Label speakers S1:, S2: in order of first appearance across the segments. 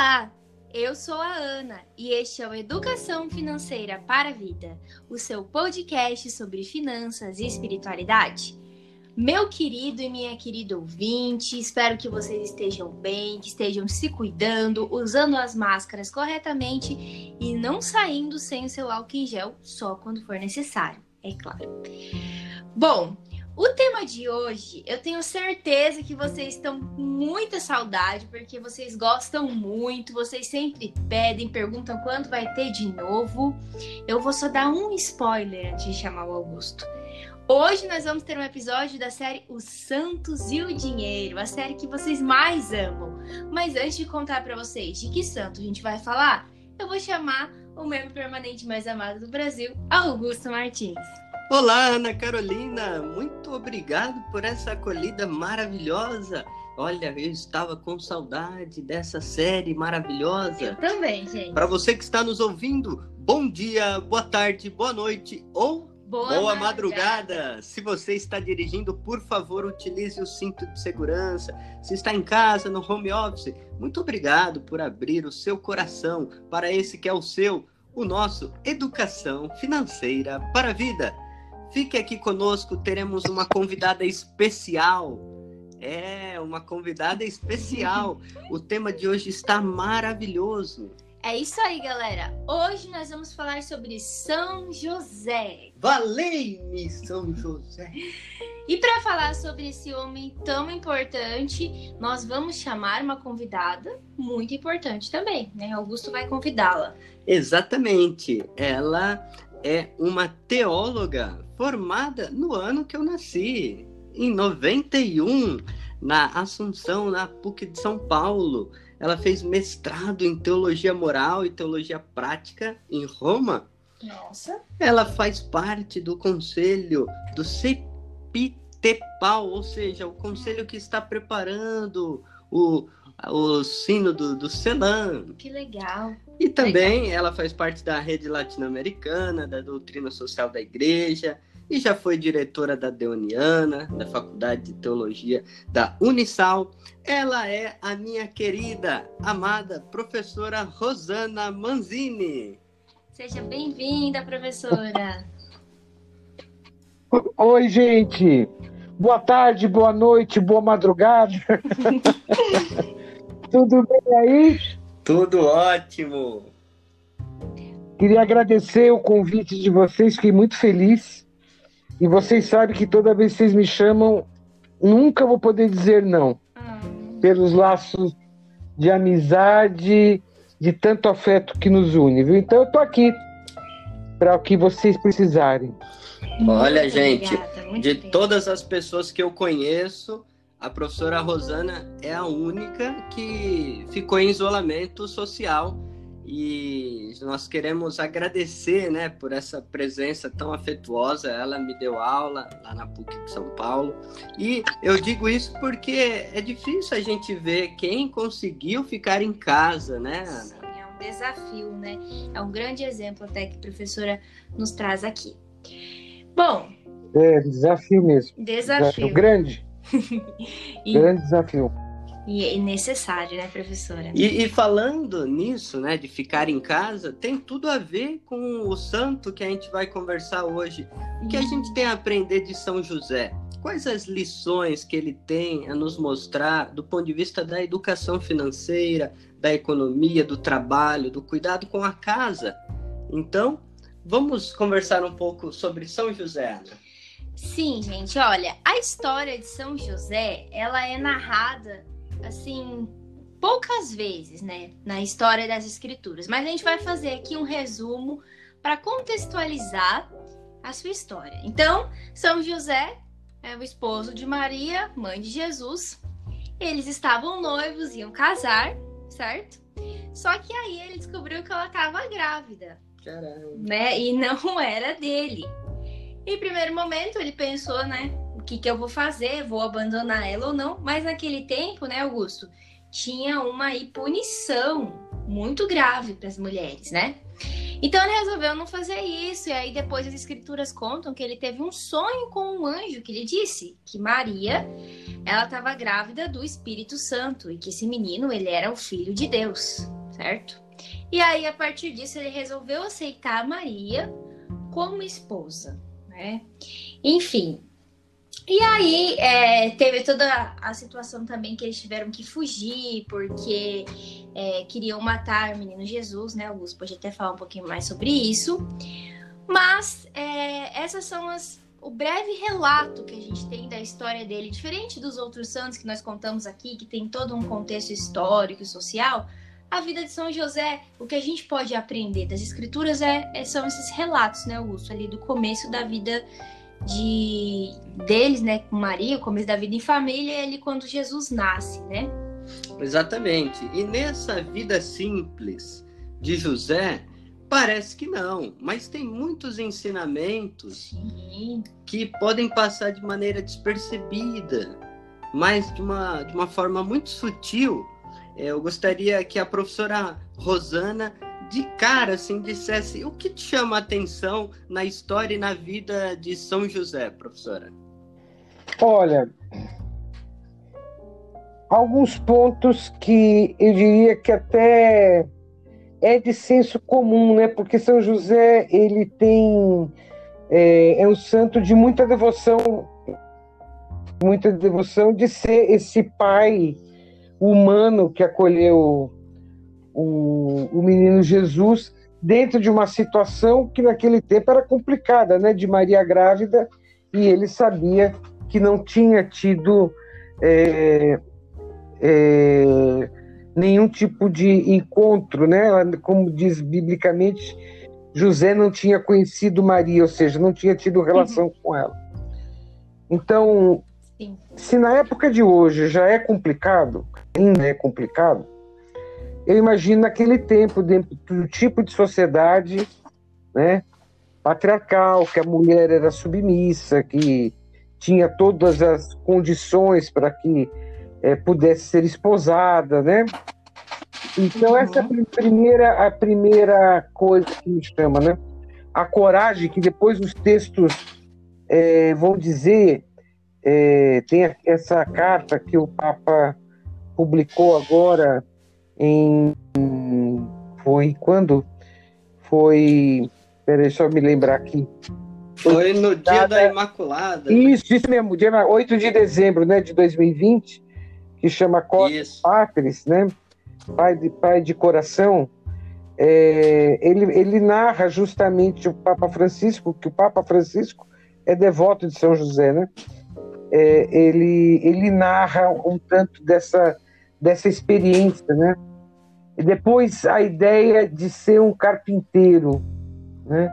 S1: Olá, eu sou a Ana e este é o Educação Financeira para a Vida, o seu podcast sobre finanças e espiritualidade. Meu querido e minha querida ouvinte, espero que vocês estejam bem, que estejam se cuidando, usando as máscaras corretamente e não saindo sem o seu álcool em gel só quando for necessário, é claro. Bom, o tema de hoje, eu tenho certeza que vocês estão com muita saudade, porque vocês gostam muito, vocês sempre pedem, perguntam quando vai ter de novo. Eu vou só dar um spoiler antes de chamar o Augusto. Hoje nós vamos ter um episódio da série Os Santos e o Dinheiro, a série que vocês mais amam. Mas antes de contar para vocês de que santo a gente vai falar, eu vou chamar o membro permanente mais amado do Brasil, Augusto Martins.
S2: Olá, Ana Carolina, muito obrigado por essa acolhida maravilhosa. Olha, eu estava com saudade dessa série maravilhosa.
S1: Eu também, gente.
S2: Para você que está nos ouvindo, bom dia, boa tarde, boa noite ou
S1: Boa,
S2: boa
S1: madrugada.
S2: madrugada. Se você está dirigindo, por favor, utilize o cinto de segurança. Se está em casa, no home office, muito obrigado por abrir o seu coração para esse que é o seu, o nosso Educação Financeira para a Vida. Fique aqui conosco, teremos uma convidada especial. É, uma convidada especial. O tema de hoje está maravilhoso.
S1: É isso aí, galera. Hoje nós vamos falar sobre São José.
S2: Valei-me, São José.
S1: E para falar sobre esse homem tão importante, nós vamos chamar uma convidada muito importante também, né? Augusto vai convidá-la.
S2: Exatamente. Ela é uma teóloga formada no ano que eu nasci, em 91, na Assunção, na PUC de São Paulo. Ela fez mestrado em teologia moral e teologia prática em Roma.
S1: Nossa.
S2: Ela faz parte do conselho do CEPITEPAL, ou seja, o conselho que está preparando o, o sino do, do CELAM.
S1: Que legal.
S2: E também ela faz parte da rede latino-americana, da doutrina social da igreja, e já foi diretora da Deoniana, da Faculdade de Teologia da Unisal. Ela é a minha querida, amada professora Rosana Manzini.
S1: Seja bem-vinda, professora.
S3: Oi, gente. Boa tarde, boa noite, boa madrugada. Tudo bem aí?
S2: Tudo ótimo.
S3: Queria agradecer o convite de vocês, fiquei muito feliz. E vocês sabem que toda vez que vocês me chamam, nunca vou poder dizer não.
S1: Ah,
S3: Pelos laços de amizade, de tanto afeto que nos une, viu? Então eu tô aqui para o que vocês precisarem.
S2: Olha,
S1: muito
S2: gente,
S1: obrigada, muito
S2: De
S1: obrigada.
S2: todas as pessoas que eu conheço, a professora Rosana é a única que ficou em isolamento social e nós queremos agradecer, né, por essa presença tão afetuosa. Ela me deu aula lá na PUC de São Paulo e eu digo isso porque é difícil a gente ver quem conseguiu ficar em casa, né? Ana?
S1: Sim, é um desafio, né? É um grande exemplo até que a professora nos traz aqui. Bom,
S3: É desafio mesmo.
S1: desafio.
S3: grande,
S1: E,
S3: grande desafio.
S1: E é necessário, né, professora?
S2: E, e falando nisso, né, de ficar em casa, tem tudo a ver com o santo que a gente vai conversar hoje. O que a gente tem a aprender de São José? Quais as lições que ele tem a nos mostrar do ponto de vista da educação financeira, da economia, do trabalho, do cuidado com a casa? Então, vamos conversar um pouco sobre São José. Ana.
S1: Sim, gente, olha, a história de São José, ela é narrada assim poucas vezes, né, na história das escrituras, mas a gente vai fazer aqui um resumo para contextualizar a sua história. Então, São José é o esposo de Maria, mãe de Jesus. Eles estavam noivos, iam casar, certo? Só que aí ele descobriu que ela estava grávida
S2: Caramba.
S1: né? E não era dele. Em primeiro momento ele pensou, né? Que, que eu vou fazer? Vou abandonar ela ou não? Mas naquele tempo, né, Augusto, tinha uma punição muito grave para as mulheres, né? Então ele resolveu não fazer isso. E aí depois as escrituras contam que ele teve um sonho com um anjo que lhe disse que Maria ela estava grávida do Espírito Santo e que esse menino ele era o filho de Deus, certo? E aí a partir disso ele resolveu aceitar Maria como esposa, né? Enfim, e aí é, teve toda a situação também que eles tiveram que fugir porque é, queriam matar o menino Jesus, né? Augusto pode até falar um pouquinho mais sobre isso. Mas é, essas são as, o breve relato que a gente tem da história dele, diferente dos outros santos que nós contamos aqui, que tem todo um contexto histórico e social. A vida de São José, o que a gente pode aprender das escrituras é, é são esses relatos, né, Augusto, ali do começo da vida de deles, né, com Maria, o começo da vida em família, é ali quando Jesus nasce, né?
S2: Exatamente. E nessa vida simples de José, parece que não, mas tem muitos ensinamentos Sim. que podem passar de maneira despercebida, mas de uma, de uma forma muito sutil. É, eu gostaria que a professora Rosana de cara assim dissesse o que te chama a atenção na história e na vida de São José, professora?
S3: Olha, alguns pontos que eu diria que até é de senso comum, né? Porque São José ele tem é, é um santo de muita devoção, muita devoção de ser esse pai humano que acolheu o, o menino Jesus dentro de uma situação que naquele tempo era complicada, né, de Maria grávida, e ele sabia que não tinha tido é, é, nenhum tipo de encontro, né? Como diz biblicamente, José não tinha conhecido Maria, ou seja, não tinha tido relação uhum. com ela. Então, Sim. se na época de hoje já é complicado, ainda é complicado, eu imagino naquele tempo, dentro do tipo de sociedade né, patriarcal, que a mulher era submissa, que tinha todas as condições para que é, pudesse ser esposada, né? Então essa é a primeira, a primeira coisa que me chama, né? A coragem que depois os textos é, vão dizer, é, tem essa carta que o Papa publicou agora em foi quando? Foi peraí só me lembrar aqui.
S2: Foi no dia da Imaculada
S3: isso isso mesmo dia 8 de dezembro né de 2020 que chama Costas Patris né? Pai de pai de coração. É, ele, ele narra justamente o Papa Francisco que o Papa Francisco é devoto de São José né? É, ele ele narra um tanto dessa dessa experiência né e depois a ideia de ser um carpinteiro, né?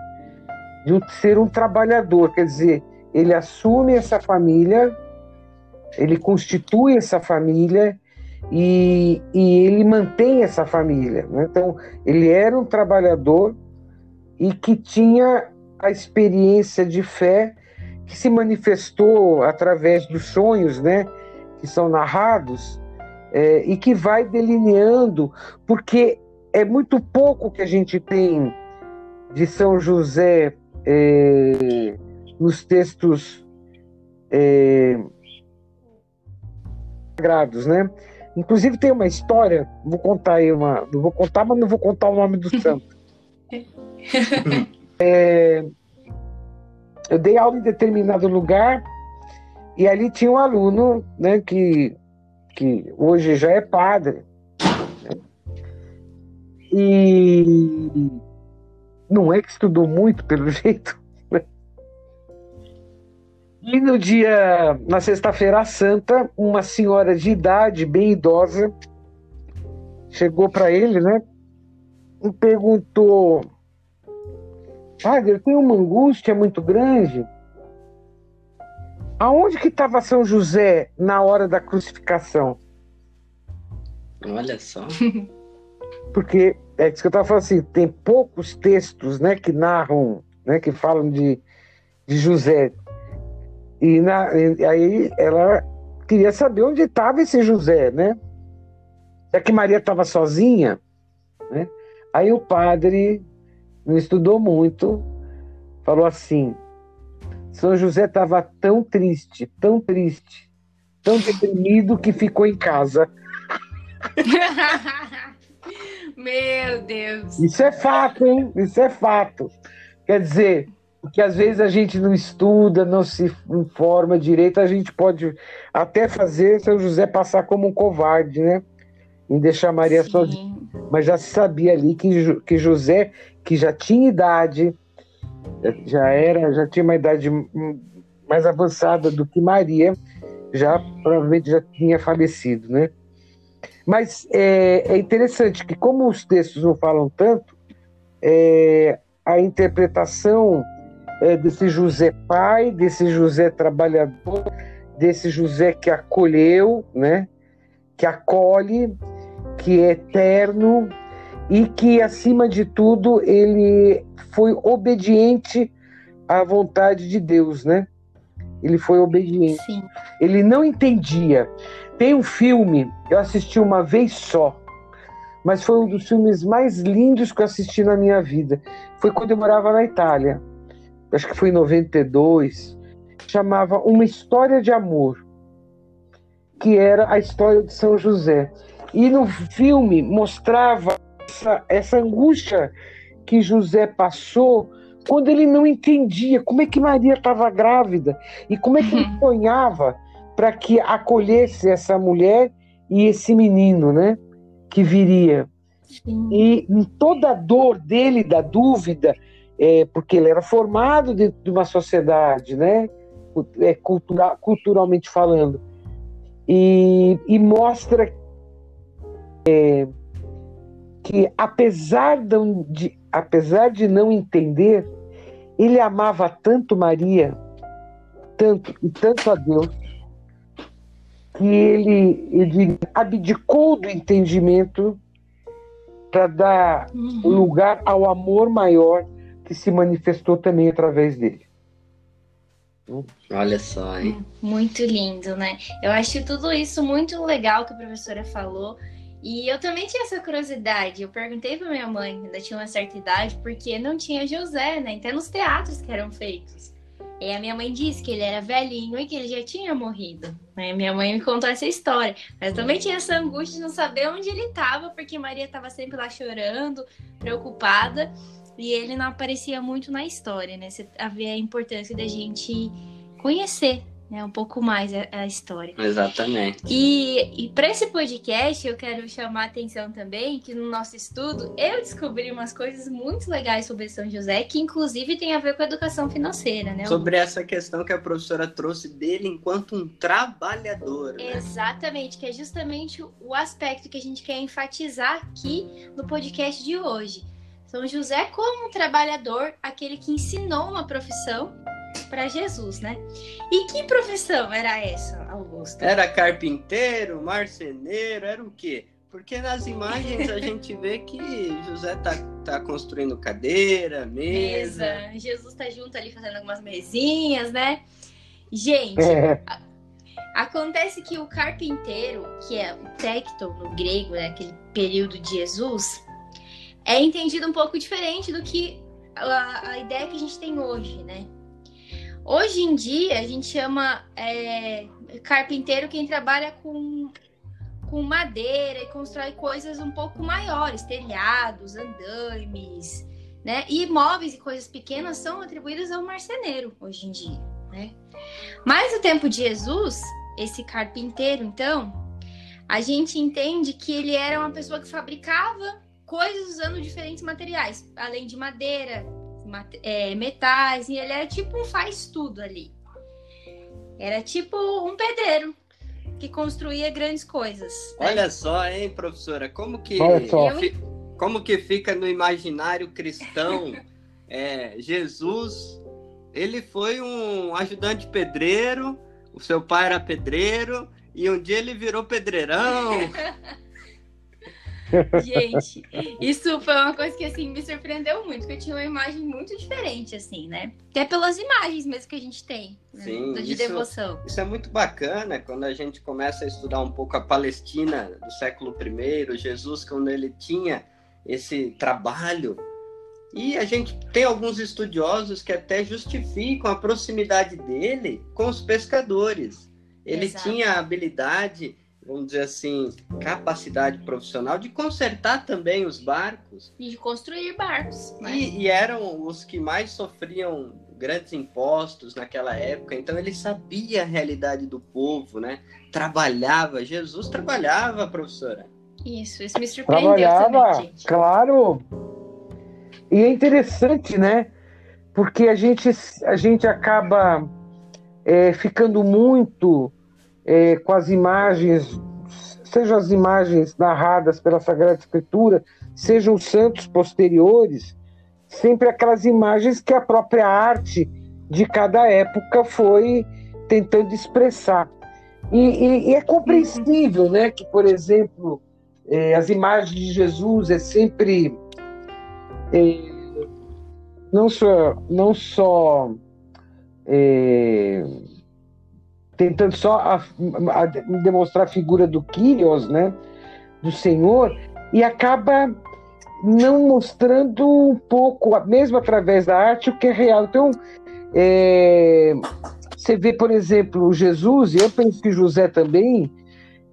S3: de ser um trabalhador, quer dizer, ele assume essa família, ele constitui essa família e, e ele mantém essa família. Né? Então, ele era um trabalhador e que tinha a experiência de fé que se manifestou através dos sonhos, né, que são narrados, é, e que vai delineando, porque é muito pouco que a gente tem de São José é, nos textos é, sagrados, né? Inclusive tem uma história, vou contar aí uma, não vou contar, mas não vou contar o nome do santo. é, eu dei aula em determinado lugar e ali tinha um aluno, né, que que hoje já é padre. Né? E não é que estudou muito, pelo jeito. Né? E no dia, na sexta-feira santa, uma senhora de idade, bem idosa, chegou para ele, né? E perguntou: Padre, eu tenho uma angústia muito grande Aonde que estava São José na hora da crucificação?
S2: Olha só.
S3: Porque é isso que eu estava falando assim, tem poucos textos, né, que narram, né, que falam de, de José. E, na, e aí ela queria saber onde estava esse José, né? Já que Maria estava sozinha, né? Aí o padre não estudou muito, falou assim: são José estava tão triste, tão triste, tão deprimido que ficou em casa.
S1: Meu Deus.
S3: Isso é fato, hein? Isso é fato. Quer dizer, porque às vezes a gente não estuda, não se informa direito, a gente pode até fazer São José passar como um covarde, né? Em deixar Maria Sim. sozinha. Mas já se sabia ali que, que José, que já tinha idade, já era, já tinha uma idade mais avançada do que Maria, já provavelmente já tinha falecido, né? Mas é, é interessante que como os textos não falam tanto, é, a interpretação é, desse José pai, desse José trabalhador, desse José que acolheu, né? Que acolhe, que é eterno e que acima de tudo ele foi obediente à vontade de Deus, né? Ele foi obediente. Sim. Ele não entendia. Tem um filme, eu assisti uma vez só, mas foi um dos filmes mais lindos que eu assisti na minha vida. Foi quando eu morava na Itália. Acho que foi em 92. Chamava Uma História de Amor, que era a história de São José. E no filme mostrava essa, essa angústia que José passou quando ele não entendia como é que Maria estava grávida e como é que ele uhum. sonhava para que acolhesse essa mulher e esse menino, né, que viria. Sim. E toda a dor dele, da dúvida, é, porque ele era formado dentro de uma sociedade, né, é, cultura, culturalmente falando, e, e mostra é, que apesar de, apesar de não entender, ele amava tanto Maria, tanto e tanto a Deus, que ele, ele abdicou do entendimento para dar uhum. lugar ao amor maior que se manifestou também através dele.
S2: Olha só, hein?
S1: Muito lindo, né? Eu acho tudo isso muito legal que a professora falou. E eu também tinha essa curiosidade. Eu perguntei para minha mãe, ainda tinha uma certa idade, porque não tinha José, né? Até nos teatros que eram feitos. E a minha mãe disse que ele era velhinho e que ele já tinha morrido. Né? Minha mãe me contou essa história. Mas também tinha essa angústia de não saber onde ele estava, porque Maria estava sempre lá chorando, preocupada, e ele não aparecia muito na história, né? Você havia a importância da gente conhecer né, um pouco mais a, a história.
S2: Exatamente.
S1: E, e para esse podcast, eu quero chamar a atenção também que no nosso estudo eu descobri umas coisas muito legais sobre São José, que inclusive tem a ver com a educação financeira, né?
S2: Sobre essa questão que a professora trouxe dele enquanto um trabalhador.
S1: Né? Exatamente, que é justamente o aspecto que a gente quer enfatizar aqui no podcast de hoje. São José como um trabalhador, aquele que ensinou uma profissão para Jesus, né? E que profissão era essa, Augusto?
S2: Era carpinteiro, marceneiro, era o quê? Porque nas imagens a gente vê que José tá, tá construindo cadeira, mesa.
S1: mesa. Jesus tá junto ali fazendo algumas mesinhas, né? Gente, é. acontece que o carpinteiro, que é o tecton no grego, né, aquele período de Jesus, é entendido um pouco diferente do que a, a ideia que a gente tem hoje, né? Hoje em dia, a gente chama é, carpinteiro quem trabalha com, com madeira e constrói coisas um pouco maiores, telhados, andames, né? E móveis e coisas pequenas são atribuídas ao marceneiro hoje em dia, né? Mas no tempo de Jesus, esse carpinteiro, então, a gente entende que ele era uma pessoa que fabricava coisas usando diferentes materiais, além de madeira, é, metais, e ele era tipo um faz-tudo ali. Era tipo um pedreiro que construía grandes coisas.
S2: Né? Olha só, hein, professora, como que como que fica no imaginário cristão é, Jesus? Ele foi um ajudante pedreiro, o seu pai era pedreiro e um dia ele virou pedreirão.
S1: Gente, isso foi uma coisa que assim me surpreendeu muito, porque eu tinha uma imagem muito diferente, assim, né? Até pelas imagens mesmo que a gente tem né? Sim, de isso, devoção.
S2: Isso é muito bacana quando a gente começa a estudar um pouco a Palestina do século I, Jesus, quando ele tinha esse trabalho. E a gente tem alguns estudiosos que até justificam a proximidade dele com os pescadores. ele
S1: Exato.
S2: tinha a habilidade, vamos dizer assim, capacidade profissional de consertar também os barcos.
S1: E de construir barcos. né?
S2: E, e eram os que mais sofriam grandes impostos naquela época, então ele sabia a realidade do povo, né? Trabalhava, Jesus trabalhava, professora.
S1: Isso, isso me surpreendeu
S3: Trabalhava,
S1: também, gente.
S3: claro. E é interessante, né? Porque a gente, a gente acaba é, ficando muito é, com as imagens, sejam as imagens narradas pela Sagrada Escritura, sejam os santos posteriores, sempre aquelas imagens que a própria arte de cada época foi tentando expressar. E, e- e é compreensível, né, que, por exemplo, eh, as imagens de Jesus é sempre eh, não só não só eh, tentando só a- a demonstrar a figura do Kyrios, né, do Senhor, e acaba não mostrando um pouco, mesmo através da arte, o que é real. Então, é, você vê, por exemplo, Jesus, e eu penso que José também,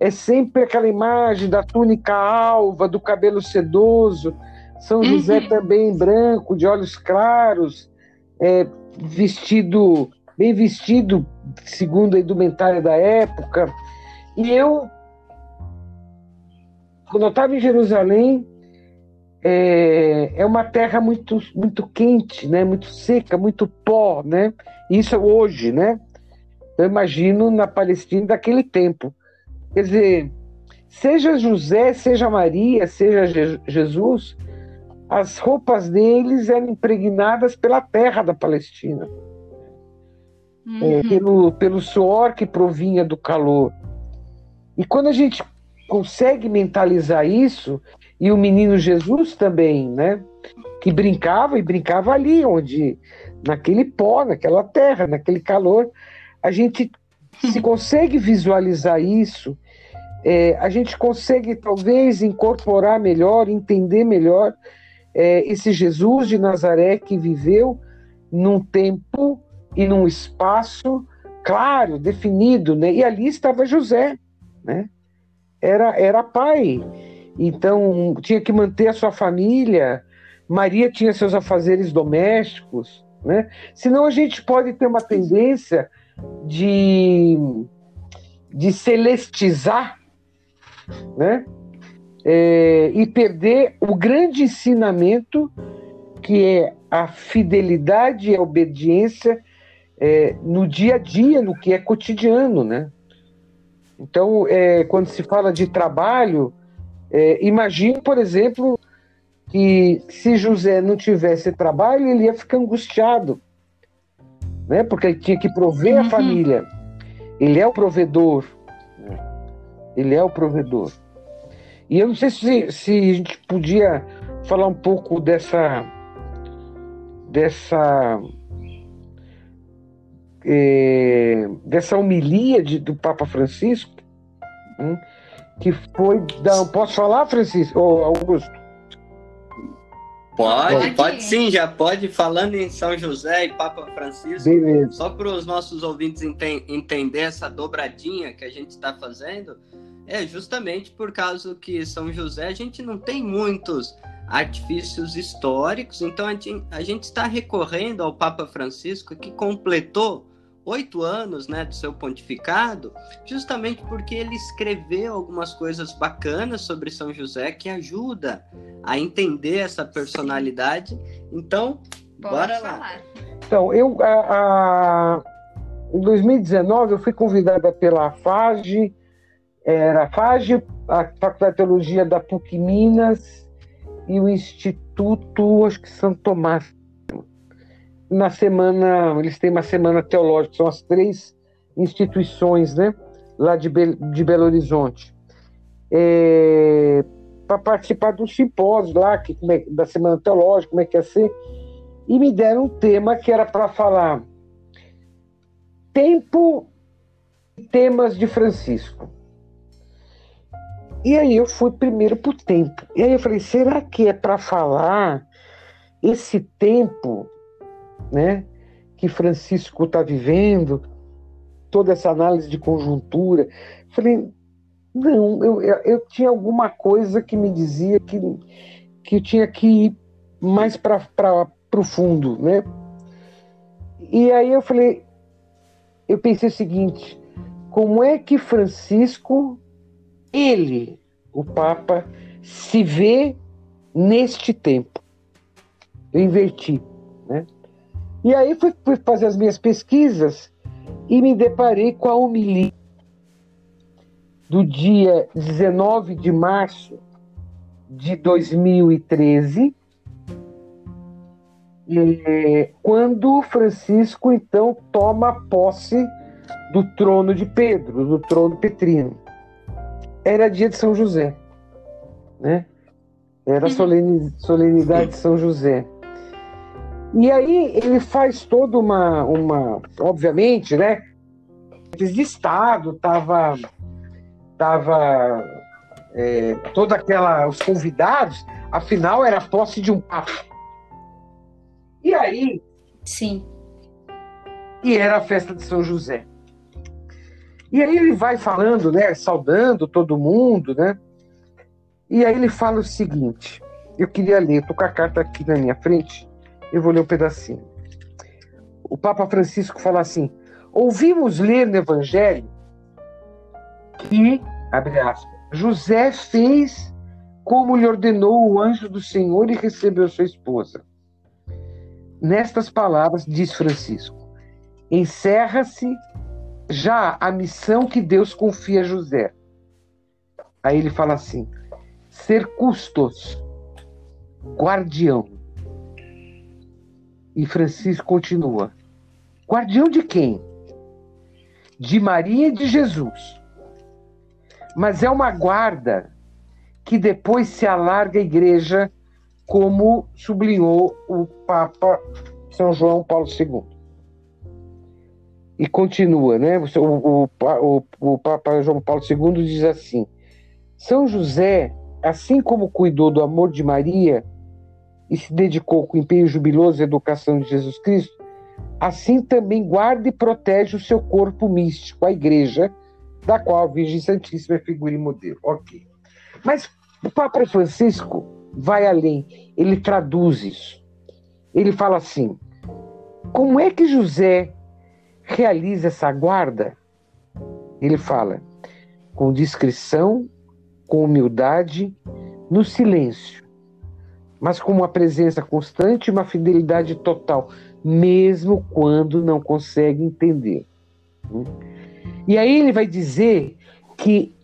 S3: é sempre aquela imagem da túnica alva, do cabelo sedoso, São
S1: Uhum.
S3: José também branco, de olhos claros, é, vestido, bem vestido, segundo a indumentária da época. E eu, quando eu estava em Jerusalém, é, é uma terra muito, muito quente, né? muito seca, muito pó, né? Isso hoje, né? Eu imagino na Palestina daquele tempo. Quer dizer, seja José, seja Maria, seja Je- Jesus, as roupas deles eram impregnadas pela terra da Palestina, é,
S1: Uhum.
S3: pelo, pelo suor que provinha do calor. E quando a gente consegue mentalizar isso, e o menino Jesus também, né? Que brincava e brincava ali, onde, naquele pó, naquela terra, naquele calor, a gente se consegue visualizar isso, é, a gente consegue talvez incorporar melhor, entender melhor é, esse Jesus de Nazaré que viveu num tempo e num espaço claro, definido, né? E ali estava José, né? Era, era pai, então tinha que manter a sua família. Maria tinha seus afazeres domésticos, né? Senão a gente pode ter uma tendência de, de celestizar, né? É, e perder o grande ensinamento que é a fidelidade e a obediência é, no dia a dia, no que é cotidiano, né? Então, é, quando se fala de trabalho, é, imagine, por exemplo, que se José não tivesse trabalho, ele ia ficar angustiado, né? Porque ele tinha que prover
S1: Uhum.
S3: a família. Ele é o provedor. né? Ele é o provedor. E eu não sei se, se a gente podia falar um pouco dessa dessa eh, dessa homilia de- do Papa Francisco, hum, que foi da, posso falar, Francisco ou Augusto?
S2: Pode,
S1: Pode.
S2: pode sim, já pode. Falando em São José e Papa Francisco,
S3: Beleza.
S2: só para os nossos ouvintes enten entender essa dobradinha que a gente está fazendo, é justamente por causa que São José a gente não tem muitos artifícios históricos, então a gente, a gente está recorrendo ao Papa Francisco que completou oito anos né, do seu pontificado, justamente porque ele escreveu algumas coisas bacanas sobre São José que ajuda a entender essa personalidade. Então,
S1: Pode
S2: bora lá.
S1: falar.
S3: Então, eu a, a- em 2019 eu fui convidada pela FAGE, era a FAGE, a Faculdade de Teologia da PUC Minas e o Instituto, acho que São Tomás. Na semana, eles têm uma semana teológica, são as três instituições, né, lá de, Be- de Belo Horizonte. para participar do simpósio lá, que, é- da semana teológica, como é que ia ser e me deram um tema que era para falar tempo e temas de Francisco. E aí eu fui primeiro para o tempo. E aí eu falei, será que é para falar esse tempo, né, que Francisco está vivendo, toda essa análise de conjuntura. Falei, não, eu, eu, tinha alguma coisa que me dizia que, que eu tinha que ir mais para o fundo, né? E aí eu falei, eu pensei o seguinte, como é que Francisco, ele, o Papa, se vê neste tempo? Eu inverti, né? E aí fui, fui fazer as minhas pesquisas e me deparei com a homilia do dia 19 de março de 2013, é, quando Francisco então toma posse do trono de Pedro, do trono petrino. Era dia de São José, né? Era a uhum. solenidade de São José. E aí ele faz toda uma, uma obviamente, né? De Estado, tava, tava é, toda aquela, os convidados, afinal era a posse de um papa. E aí,
S1: sim,
S3: e era a festa de São José. E aí ele vai falando, né, saudando todo mundo, né? E aí ele fala o seguinte: eu queria ler, tô com a carta aqui na minha frente. Eu vou ler um pedacinho. O Papa Francisco fala assim: ouvimos ler no Evangelho que, abre aspas, José fez como lhe ordenou o anjo do Senhor e recebeu sua esposa. Nestas palavras, diz Francisco, encerra-se já a missão que Deus confia a José. Aí ele fala assim: ser custos, guardião e Francisco continua: guardião de quem? De Maria e de Jesus. Mas é uma guarda que depois se alarga à igreja, como sublinhou o Papa São João Paulo II. E continua, né? O, o, o, o Papa João Paulo II diz assim: São José, assim como cuidou do amor de Maria, e se dedicou com empenho jubiloso à educação de Jesus Cristo, assim também guarda e protege o seu corpo místico, a igreja, da qual a Virgem Santíssima é figura e modelo. Ok. Mas o Papa Francisco vai além, ele traduz isso. Ele fala assim: como é que José realiza essa guarda? Ele fala: com discrição, com humildade, no silêncio mas com uma presença constante e uma fidelidade total, mesmo quando não consegue entender. E aí ele vai dizer que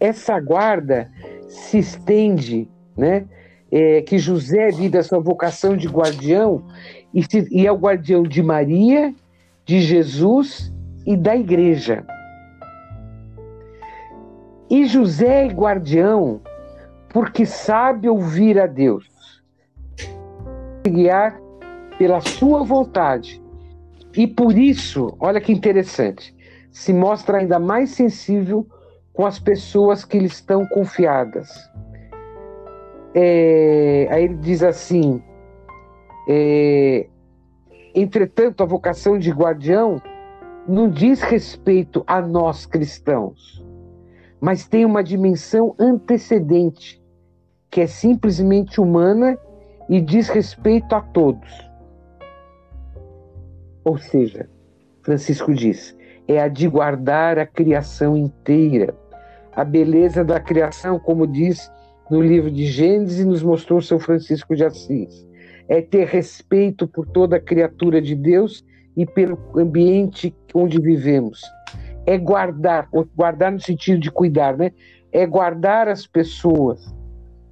S3: essa guarda se estende, né? É, que José vive a sua vocação de guardião e, se, e é o guardião de Maria, de Jesus e da igreja. E José é guardião porque sabe ouvir a Deus guiar pela sua vontade. E por isso, olha que interessante, se mostra ainda mais sensível com as pessoas que lhe estão confiadas. É, aí ele diz assim: é, entretanto, a vocação de guardião não diz respeito a nós cristãos, mas tem uma dimensão antecedente, que é simplesmente humana e diz respeito a todos. Ou seja, Francisco diz, é a de guardar a criação inteira. A beleza da criação, como diz no livro de Gênesis, nos mostrou São Francisco de Assis. É ter respeito por toda a criatura de Deus e pelo ambiente onde vivemos. É guardar, guardar no sentido de cuidar, né? É guardar as pessoas,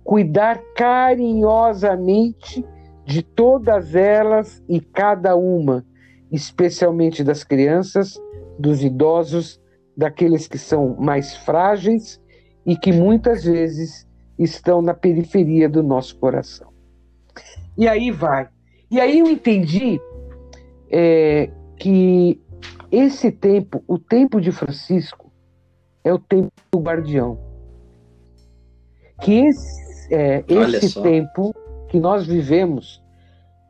S3: cuidar carinhosamente de todas elas e cada uma, especialmente das crianças, dos idosos, daqueles que são mais frágeis e que muitas vezes estão na periferia do nosso coração. E aí vai. E aí eu entendi é, que esse tempo, o tempo de Francisco, é o tempo do guardião. Que esse é, esse tempo que nós vivemos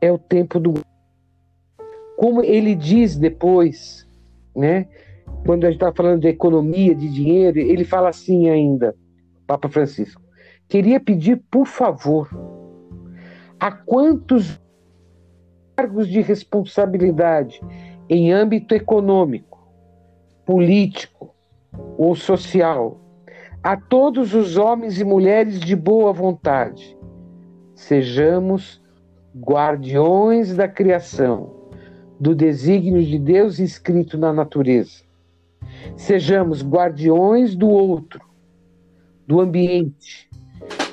S3: é o tempo do. Como ele diz depois, né? quando a gente está falando de economia, de dinheiro, ele fala assim ainda, Papa Francisco. Queria pedir, por favor, a quantos cargos de responsabilidade em âmbito econômico, político ou social, a todos os homens e mulheres de boa vontade, sejamos guardiões da criação, do desígnio de Deus inscrito na natureza. Sejamos guardiões do outro, do ambiente.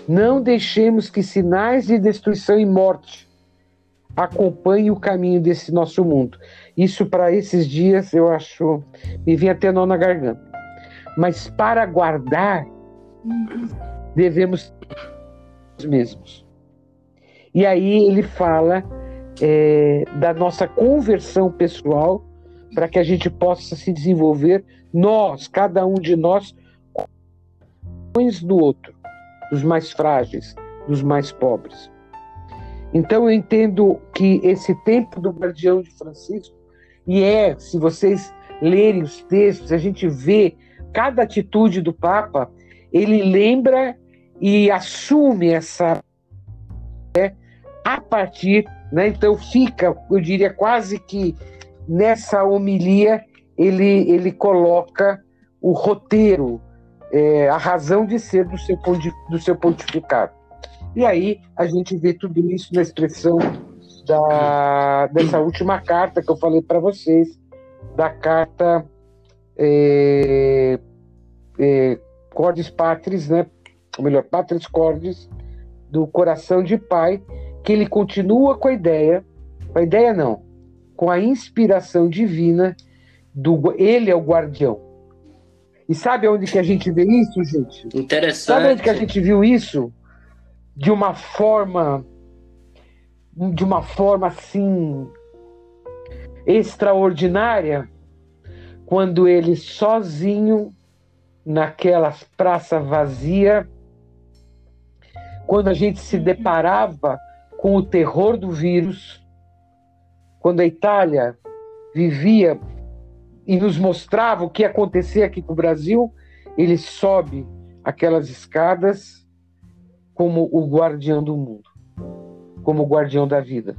S3: Não deixemos que sinais de destruição e morte acompanhem o caminho desse nosso mundo. Isso para esses dias eu acho me vinha até nó na garganta. Mas para guardar devemos nós mesmos. E aí ele fala é, da nossa conversão pessoal para que a gente possa se desenvolver nós, cada um de nós, do outro, dos mais frágeis, dos mais pobres. Então eu entendo que esse tempo do guardião de Francisco, e é, se vocês lerem os textos, a gente vê cada atitude do Papa, ele lembra e assume essa é, a partir, né? Então fica, eu diria quase que nessa homilia ele ele coloca o roteiro, é, a razão de ser do seu, do seu pontificado. E aí a gente vê tudo isso na expressão da, dessa última carta que eu falei para vocês, da carta é, é, Cordis Patris, né? ou melhor, Patris Cordis, do coração de pai, que ele continua com a ideia, com a ideia não, com a inspiração divina do ele é o guardião. E sabe onde que a gente vê isso, gente?
S2: Interessante.
S3: Sabe onde que a gente viu isso? De uma forma de uma forma assim extraordinária, quando ele sozinho naquela praça vazia, quando a gente se deparava com o terror do vírus, quando a Itália vivia e nos mostrava o que acontecia aqui com o Brasil, ele sobe aquelas escadas como o guardião do mundo, como o guardião da vida.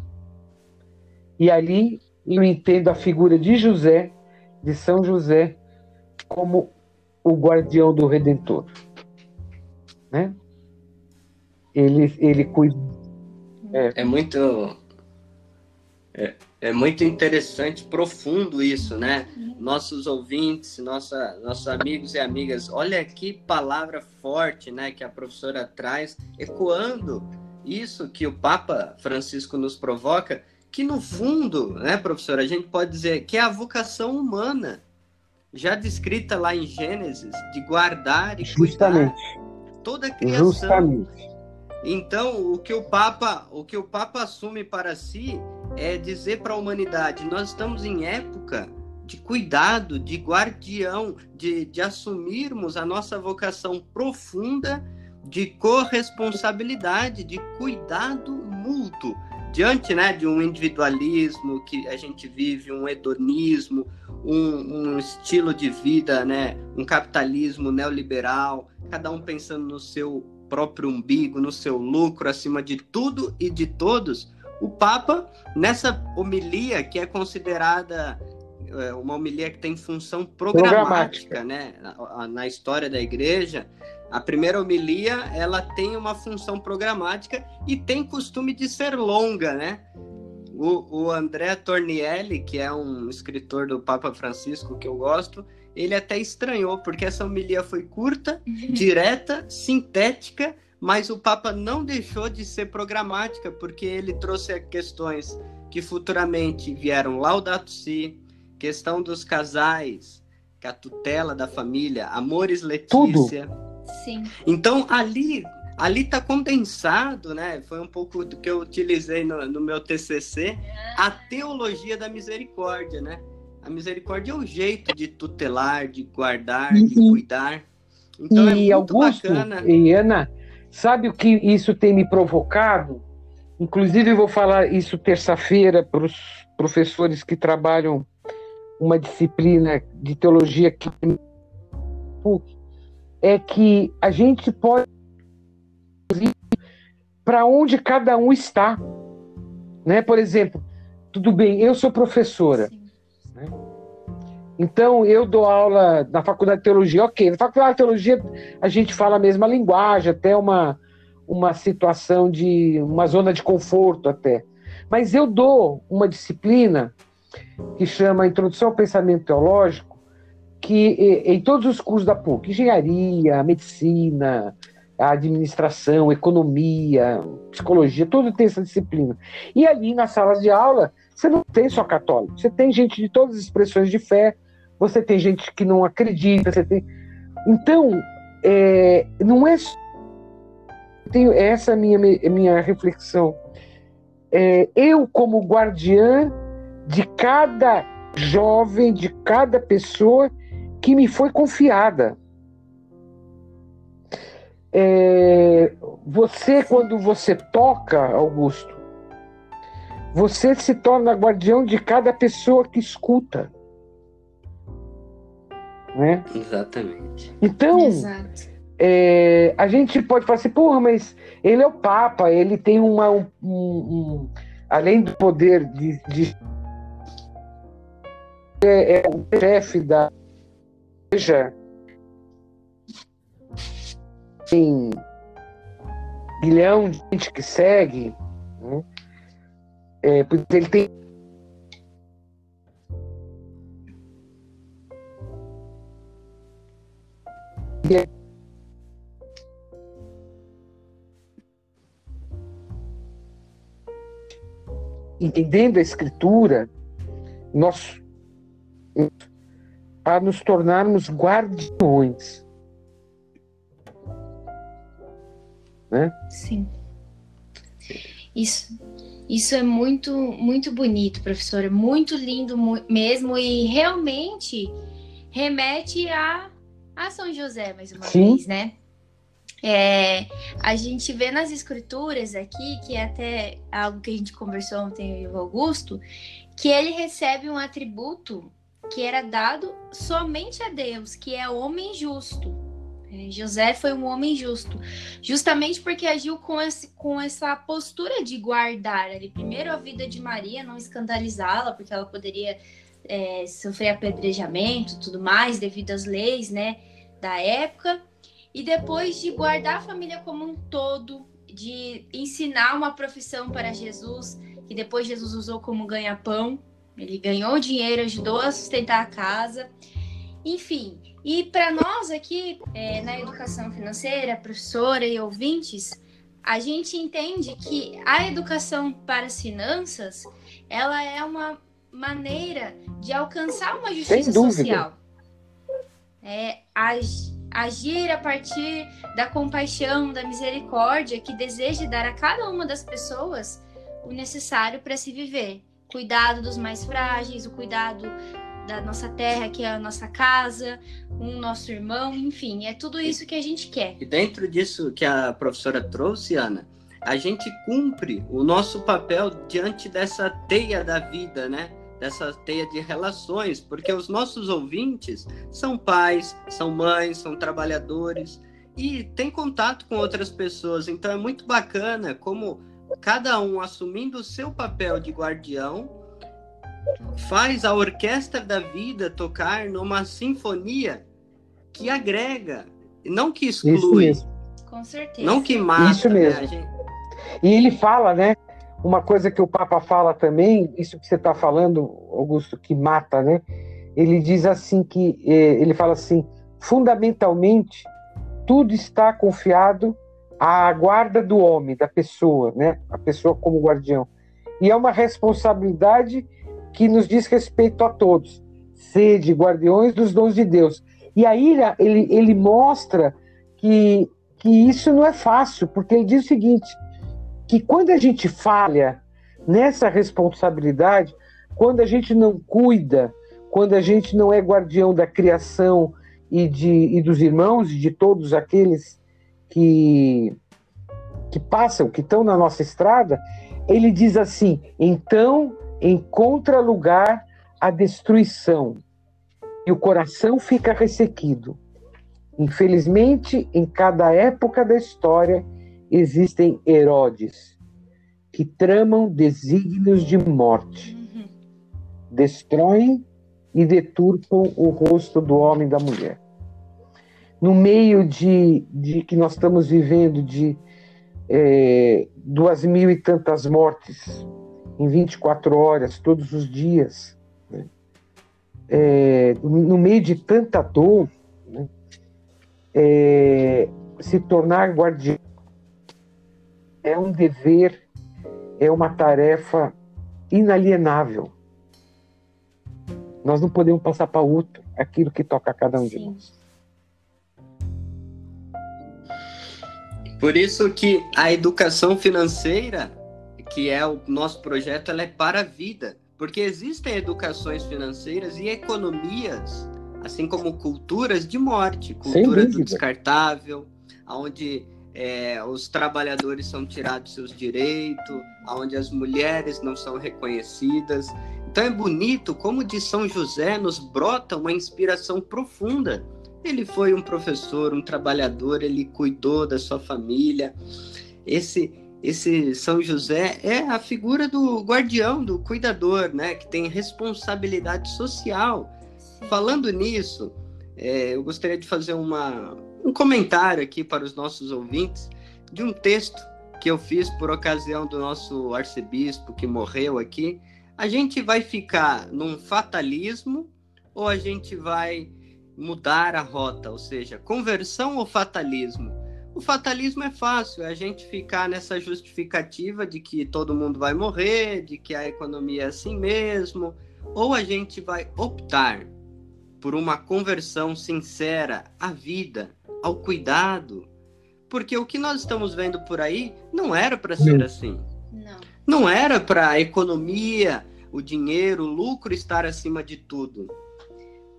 S3: E ali eu entendo a figura de José, de São José, como o guardião do Redentor. Né? Ele, ele cuida.
S2: É, é muito. É, é, muito interessante, profundo isso, né? Nossos ouvintes, nossa, nossos amigos e amigas, olha que palavra forte, né, que a professora traz, ecoando isso que o Papa Francisco nos provoca, que no fundo, né, professora, a gente pode dizer que é a vocação humana já descrita lá em Gênesis, de guardar e
S3: Justamente.
S2: cuidar toda a criação. Justamente. Então, o que o Papa, o que o Papa assume para si é dizer para a humanidade: nós estamos em época de cuidado, de guardião, de, de assumirmos a nossa vocação profunda de corresponsabilidade, de cuidado mútuo diante né, de um individualismo que a gente vive, um hedonismo, um, um, estilo de vida, né, um capitalismo neoliberal, cada um pensando no seu próprio umbigo, no seu lucro acima de tudo e de todos, o Papa, nessa homilia que é considerada uma homilia que tem função programática, programática. né, na, na história da igreja, a primeira homilia, ela tem uma função programática e tem costume de ser longa, né? O, o André Tornielli, que é um escritor do Papa Francisco que eu gosto, ele até estranhou, porque essa homilia foi curta, direta, sintética, mas o Papa não deixou de ser programática, porque ele trouxe questões que futuramente vieram Laudato Si, questão dos casais, que a tutela da família, Amores Letícia.
S3: Tudo
S1: Sim.
S2: Então ali ali está condensado, né? Foi um pouco do que eu utilizei no, no, meu TCC, a teologia da misericórdia, né? A misericórdia é o jeito de tutelar, de guardar, de uhum. cuidar.
S3: Então é e é muito Augusto bacana. E Ana, sabe o que isso tem me provocado? Inclusive eu vou falar isso terça-feira para os professores que trabalham uma disciplina de teologia que é que a gente pode para onde cada um está, né? Por exemplo, tudo bem, eu sou professora, né? então eu dou aula na faculdade de teologia, ok? Na faculdade de teologia a gente fala a mesma linguagem, até uma uma situação de uma zona de conforto até. Mas eu dou uma disciplina que chama Introdução ao Pensamento Teológico, que em todos os cursos da PUC, engenharia, medicina, administração, economia, psicologia, tudo tem essa disciplina. E ali nas salas de aula, você não tem só católico, você tem gente de todas as expressões de fé, você tem gente que não acredita, você tem. Então, é, não é. Tenho essa é minha, minha reflexão. É, eu, como guardiã de cada jovem, de cada pessoa que me foi confiada. É, você, quando você toca, Augusto, você se torna guardião de cada pessoa que escuta. Né?
S2: Exatamente.
S3: Então, é, a gente pode falar assim, porra, mas ele é o Papa, ele tem uma. Um, um, além do poder de, de é, é o chefe da igreja tem milhão de gente que segue, né? é, ele tem entendendo a escritura, nós a nos tornarmos guardiões. Né?
S1: Sim. Isso, isso é muito, muito bonito, professor. É muito lindo mesmo e realmente remete a, a São José mais uma Sim. vez, né? É, a gente vê nas escrituras aqui, que é até algo que a gente conversou ontem com o Augusto, que ele recebe um atributo que era dado somente a Deus, que é homem justo. É, José foi um homem justo, justamente porque agiu com, esse, com essa postura de guardar ali, primeiro a vida de Maria, não escandalizá-la, porque ela poderia é, sofrer apedrejamento tudo mais, devido às leis né, da época, e depois de guardar a família como um todo, de ensinar uma profissão para Jesus, que depois Jesus usou como ganha-pão, ele ganhou dinheiro, ajudou a sustentar a casa. Enfim, e para nós aqui é, na educação financeira, professora e ouvintes, a gente entende que a educação para as finanças ela é uma maneira de alcançar uma justiça social. É, agir a partir da compaixão, da misericórdia que deseja dar a cada uma das pessoas o necessário para se viver cuidado dos mais frágeis, o cuidado da nossa terra, que é a nossa casa, o nosso irmão, enfim, é tudo isso que a gente quer.
S2: E dentro disso que a professora trouxe, Ana, a gente cumpre o nosso papel diante dessa teia da vida, né? Dessa teia de relações, porque os nossos ouvintes são pais, são mães, são trabalhadores e têm contato com outras pessoas. Então é muito bacana como cada um assumindo o seu papel de guardião, faz a orquestra da vida tocar numa sinfonia que agrega, não que exclui.
S1: Com certeza.
S2: Não que mata.
S3: Isso né, mesmo. Né, gente... E ele fala, né? Uma coisa que o Papa fala também, isso que você está falando, Augusto, que mata, né? Ele diz assim que eh, ele fala assim, fundamentalmente tudo está confiado a guarda do homem, da pessoa, né? A pessoa como guardião. E é uma responsabilidade que nos diz respeito a todos. Sede guardiões dos dons de Deus. E aí ele, ele mostra que, que isso não é fácil, porque ele diz o seguinte: que quando a gente falha nessa responsabilidade, quando a gente não cuida, quando a gente não é guardião da criação e, de, e dos irmãos e de todos aqueles que, que passam, que estão na nossa estrada, ele diz assim: então encontra lugar a destruição e o coração fica ressequido. Infelizmente, em cada época da história existem Herodes que tramam desígnios de morte, uhum. destroem e deturpam o rosto do homem e da mulher. No meio de, de que nós estamos vivendo de é, duas mil e tantas mortes em 24 horas, todos os dias, né? é, no meio de tanta dor, né? é, se tornar guardião é um dever, é uma tarefa inalienável. Nós não podemos passar para outro aquilo que toca a cada um Sim. de nós.
S2: Por isso que a educação financeira, que é o nosso projeto, ela é para a vida. Porque existem educações financeiras e economias, assim como culturas de morte, cultura do descartável, onde é, os trabalhadores são tirados seus direitos, onde as mulheres não são reconhecidas. Então é bonito como de São José nos brota uma inspiração profunda. Ele foi um professor, um trabalhador, ele cuidou da sua família. Esse esse São José é a figura do guardião, do cuidador, né, que tem responsabilidade social. Falando nisso, é, eu gostaria de fazer uma, um comentário aqui para os nossos ouvintes de um texto que eu fiz por ocasião do nosso arcebispo que morreu aqui, a gente vai ficar num fatalismo ou a gente vai mudar a rota, ou seja, conversão ou fatalismo? O fatalismo é fácil, é a gente ficar nessa justificativa de que todo mundo vai morrer, de que a economia é assim mesmo, ou a gente vai optar por uma conversão sincera à vida, ao cuidado, porque o que nós estamos vendo por aí não era para ser assim. Não. Não era para a economia o dinheiro, o lucro estar acima de tudo.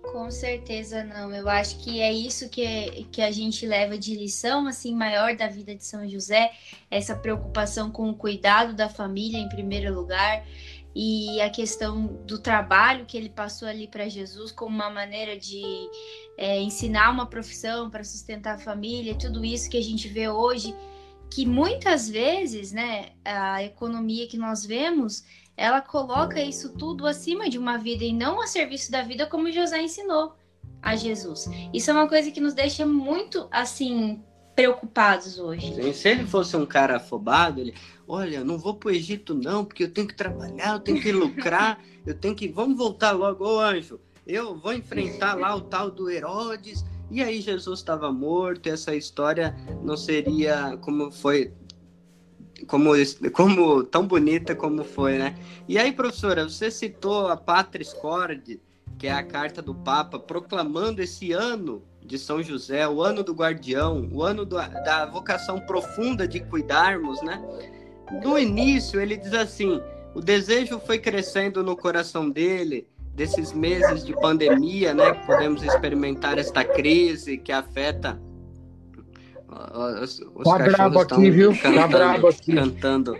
S1: Com certeza não. Eu acho que é isso que, que a gente leva de lição assim maior da vida de São José, essa preocupação com o cuidado da família em primeiro lugar e a questão do trabalho que ele passou ali para Jesus como uma maneira de é, ensinar uma profissão para sustentar a família, tudo isso que a gente vê hoje, que muitas vezes, né, a economia que nós vemos ela coloca isso tudo acima de uma vida e não a serviço da vida, como José ensinou a Jesus. Isso é uma coisa que nos deixa muito assim preocupados hoje.
S2: Sim, se ele fosse um cara afobado, ele, olha, não vou para o Egito não, porque eu tenho que trabalhar, eu tenho que lucrar, eu tenho que, vamos voltar logo, ô anjo, eu vou enfrentar lá o tal do Herodes. E aí Jesus estava morto, essa história não seria como foi como, como tão bonita como foi, né? E aí, professora, você citou a Patris Cord, que é a carta do Papa proclamando esse ano de São José, o ano do guardião, o ano do, da vocação profunda de cuidarmos, né? No início, ele diz assim: o desejo foi crescendo no coração dele desses meses de pandemia, né? Podemos experimentar esta crise que afeta
S3: os, os tá brabo aqui, viu? Tá cantando, tá brabo aqui.
S2: Cantando.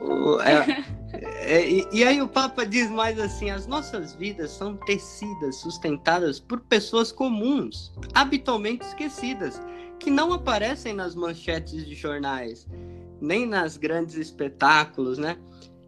S2: O, é, é, e, e, aí o Papa diz mais assim: as nossas vidas são tecidas, sustentadas por pessoas comuns, habitualmente esquecidas, que não aparecem nas manchetes de jornais, nem nas grandes espetáculos, né?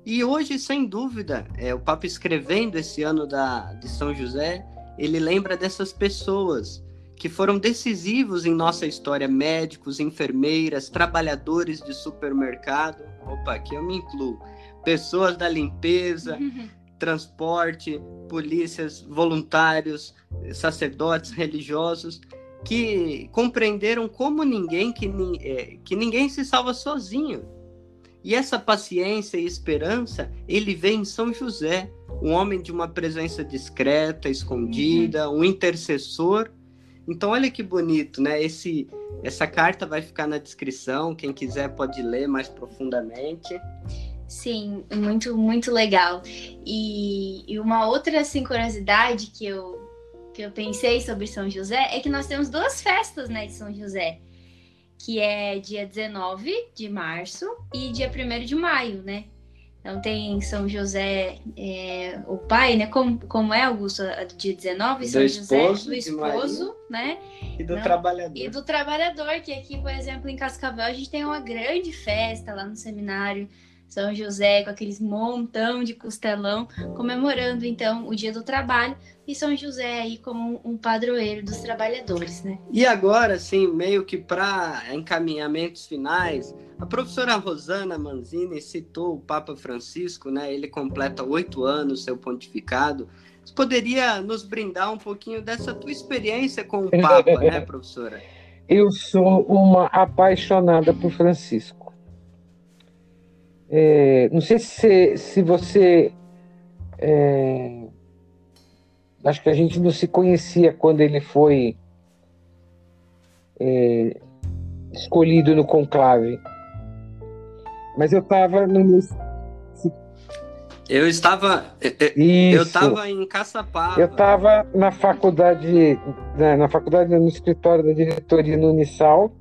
S2: E hoje, sem dúvida, é, o Papa escrevendo esse ano da, de São José, ele lembra dessas pessoas que foram decisivos em nossa história, médicos, enfermeiras, trabalhadores de supermercado, opa, aqui eu me incluo, pessoas da limpeza, transporte, polícias, voluntários, sacerdotes, religiosos, que compreenderam como ninguém que, é, que ninguém se salva sozinho. E essa paciência e esperança, ele vê em São José, um homem de uma presença discreta, escondida, uhum. um intercessor então olha que bonito, né? Esse, essa carta vai ficar na descrição, quem quiser pode ler mais profundamente.
S1: Sim, muito, muito legal. E, e uma outra assim, curiosidade que eu, que eu pensei sobre São José é que nós temos duas festas né, de São José, que é dia 19 de março e dia 1 de maio, né? Então tem São José, é, o pai, né? Como, como é, Augusto, do dia 19? São
S2: do
S1: José,
S2: esposo,
S1: do esposo, né?
S2: E do
S1: Não,
S2: trabalhador.
S1: E do trabalhador, que aqui, por exemplo, em Cascavel, a gente tem uma grande festa lá no seminário São José, com aqueles montão de costelão, comemorando então o dia do trabalho, e São José aí como um padroeiro dos trabalhadores, né?
S2: E agora, assim, meio que para encaminhamentos finais, a professora Rosana Manzini citou o Papa Francisco, né? Ele completa oito anos seu pontificado. Você poderia nos brindar um pouquinho dessa tua experiência com o Papa, né, professora?
S3: Eu sou uma apaixonada por Francisco. É, não sei se, se você. É, acho que a gente não se conhecia quando ele foi é, escolhido no conclave. Mas eu estava no meu.
S2: Eu estava.
S3: Isso.
S2: Eu estava em Caçapava.
S3: Eu estava na faculdade, na, na faculdade, no escritório da diretoria no Unisal,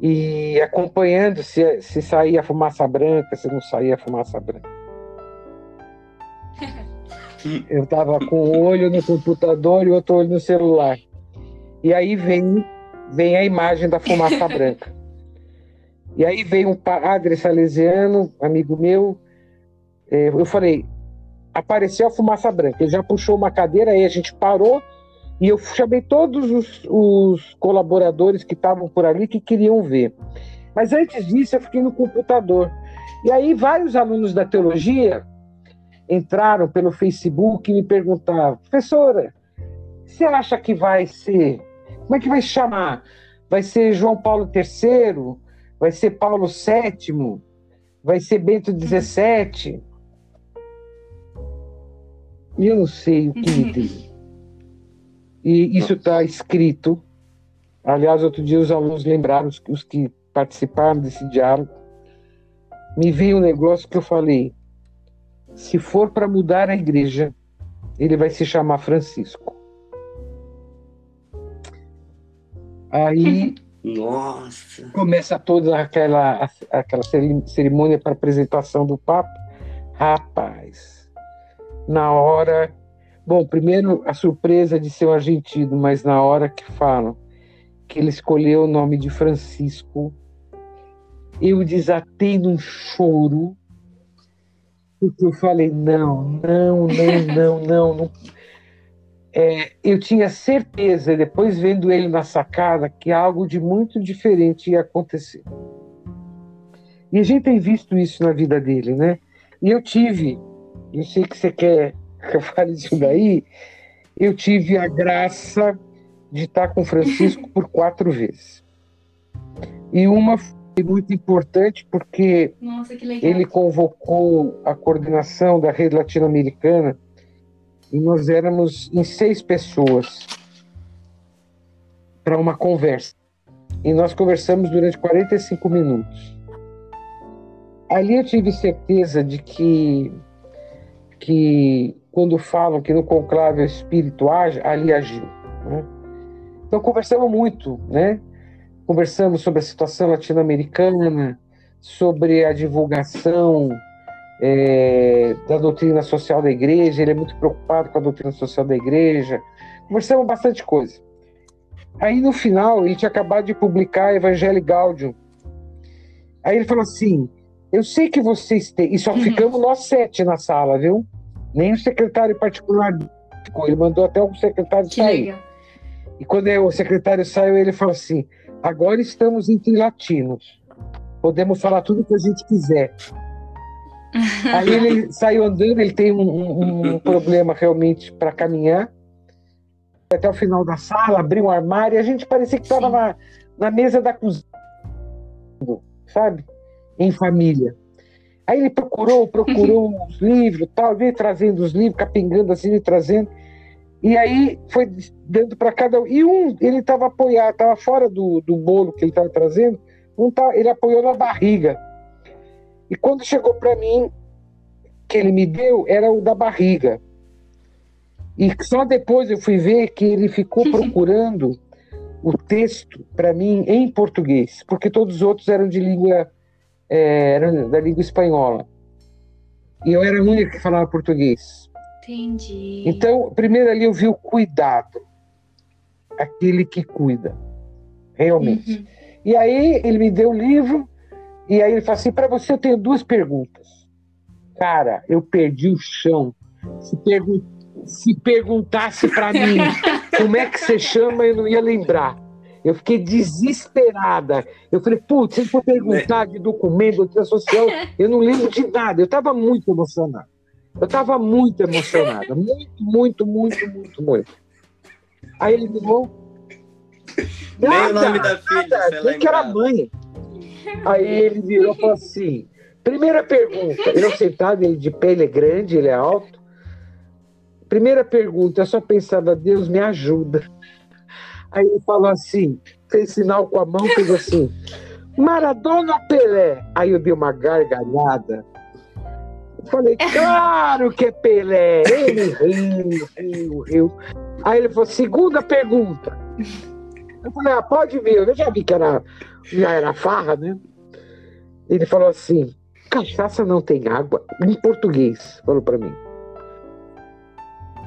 S3: e acompanhando se, se saía fumaça branca, se não saía fumaça branca. Eu estava com um olho no computador e outro olho no celular. E aí vem, vem a imagem da fumaça branca. E aí veio um padre salesiano, amigo meu, é, eu falei, apareceu a fumaça branca. Ele já puxou uma cadeira, aí a gente parou e eu chamei todos os, os colaboradores que estavam por ali que queriam ver. Mas antes disso, eu fiquei no computador. E aí vários alunos da teologia entraram pelo Facebook e me perguntavam, professora, você acha que vai ser, como é que vai chamar? Vai ser João Paulo III? Vai ser Paulo VII? Vai ser Bento XVII? E eu não sei o que me diz. E isso está escrito. Aliás, outro dia os alunos lembraram, os, os que participaram desse diálogo, me veio um negócio que eu falei: se for para mudar a igreja, ele vai se chamar Francisco. Aí
S2: Nossa.
S3: começa toda aquela, aquela cerimônia para apresentação do Papa. Rapaz, na hora. Bom, primeiro a surpresa de ser um argentino, mas na hora que falam que ele escolheu o nome de Francisco, eu desatei num choro, porque eu falei: não, não, não, não, não. não. É, eu tinha certeza, depois vendo ele na sacada, que algo de muito diferente ia acontecer. E a gente tem visto isso na vida dele, né? E eu tive, eu sei que você quer que eu fale disso daí, eu tive a graça de estar com Francisco por quatro vezes. E uma foi muito importante porque
S1: Nossa,
S3: ele convocou a coordenação da rede latino-americana e nós éramos em seis pessoas para uma conversa. E nós conversamos durante 45 minutos. Ali eu tive certeza de que, que quando falam que no conclave o espírito age, ali agiu. Né? Então conversamos muito, né? Conversamos sobre a situação latino-americana, sobre a divulgação é, da doutrina social da igreja, ele é muito preocupado com a doutrina social da igreja. Conversamos bastante coisa. Aí no final, ele tinha acabado de publicar Evangelho Gaudium. Aí ele falou assim: Eu sei que vocês têm. E só ficamos nós sete na sala, viu? Nem o secretário particular ficou. Ele mandou até o secretário
S1: Que
S3: sair.
S1: legal.
S3: E quando o secretário saiu, ele falou assim: agora estamos entre latinos. Podemos falar tudo que a gente quiser. Aí ele saiu andando, ele tem um, um- problema realmente para caminhar. Até o final da sala, abriu um armário e a gente parecia que estava na, na mesa da cozinha, sabe? Em família. Aí ele procurou, procurou os livros, tal, veio trazendo os livros, capingando assim, veio trazendo. E aí foi dando para cada um. E um, ele estava apoiado, estava fora do, do bolo que ele estava trazendo, um tá, ele apoiou na barriga. E quando chegou para mim, que ele me deu, era o da barriga. E só depois eu fui ver que ele ficou procurando o texto para mim em português, porque todos os outros eram de língua é, era da língua espanhola. E eu era a única que falava português.
S1: Entendi.
S3: Então, primeiro ali eu vi o cuidado, aquele que cuida, realmente.
S1: Uhum.
S3: E aí ele me deu o livro, e aí ele falou assim: para você eu tenho duas perguntas. Cara, eu perdi o chão. Se, pergun se perguntasse para mim como é que você chama, eu não ia lembrar. Eu fiquei desesperada. Eu falei, putz, se ele for perguntar de documento, de social, eu não lembro de nada. Eu estava muito emocionada. Eu estava muito emocionada. Muito, muito, muito, muito, muito. Aí ele virou.
S2: Nem o nome da filha,
S3: nada, nem que era mãe. Aí ele virou e falou assim: primeira pergunta, ele é sentado, ele de pé, ele é grande, ele é alto. Primeira pergunta, eu só pensava, Deus me ajuda. Aí ele falou assim, fez sinal com a mão, fez assim, Maradona ou Pelé? Aí eu dei uma gargalhada. Falei, claro que é Pelé. Ele riu, riu, riu. Aí ele falou, segunda pergunta. Eu falei, ah, pode ver. Eu já vi que era, já era farra, né? Ele falou assim, cachaça não tem água. Em português, falou para mim.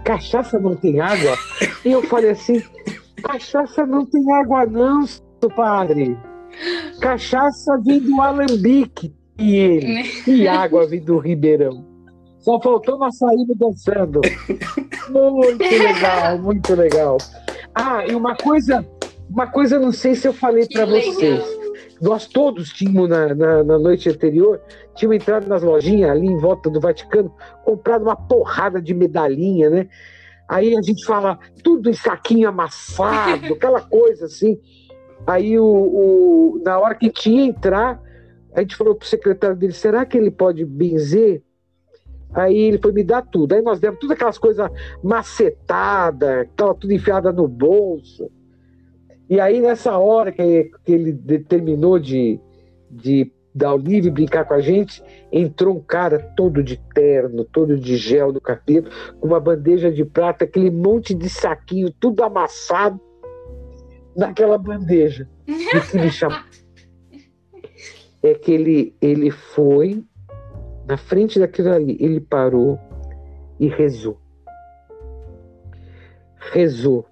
S3: Cachaça não tem água? E eu falei assim, cachaça não tem água não, padre. Cachaça vem do alambique. E ele, e água vem do Ribeirão. Só faltou nós saímos dançando. Muito legal, muito legal. Ah, e uma coisa, uma coisa, não sei se eu falei para vocês. Nós todos tínhamos na, na, na, noite anterior, tínhamos entrado nas lojinhas ali em volta do Vaticano, comprado uma porrada de medalhinha, né? Aí a gente fala tudo em saquinho amassado, aquela coisa assim. Aí o, o, na hora que tinha entrar, a gente falou pro secretário dele, será que ele pode benzer? Aí ele foi me dar tudo. Aí nós demos todas aquelas coisas macetadas, estava tudo enfiada no bolso. E aí, nessa hora que, que ele terminou de, de dar o livro e brincar com a gente, entrou um cara todo de terno, todo de gel no capeta, com uma bandeja de prata, aquele monte de saquinho, tudo amassado naquela bandeja. E que me chamou é que ele, ele foi na frente daquilo ali, ele parou e rezou. Rezou.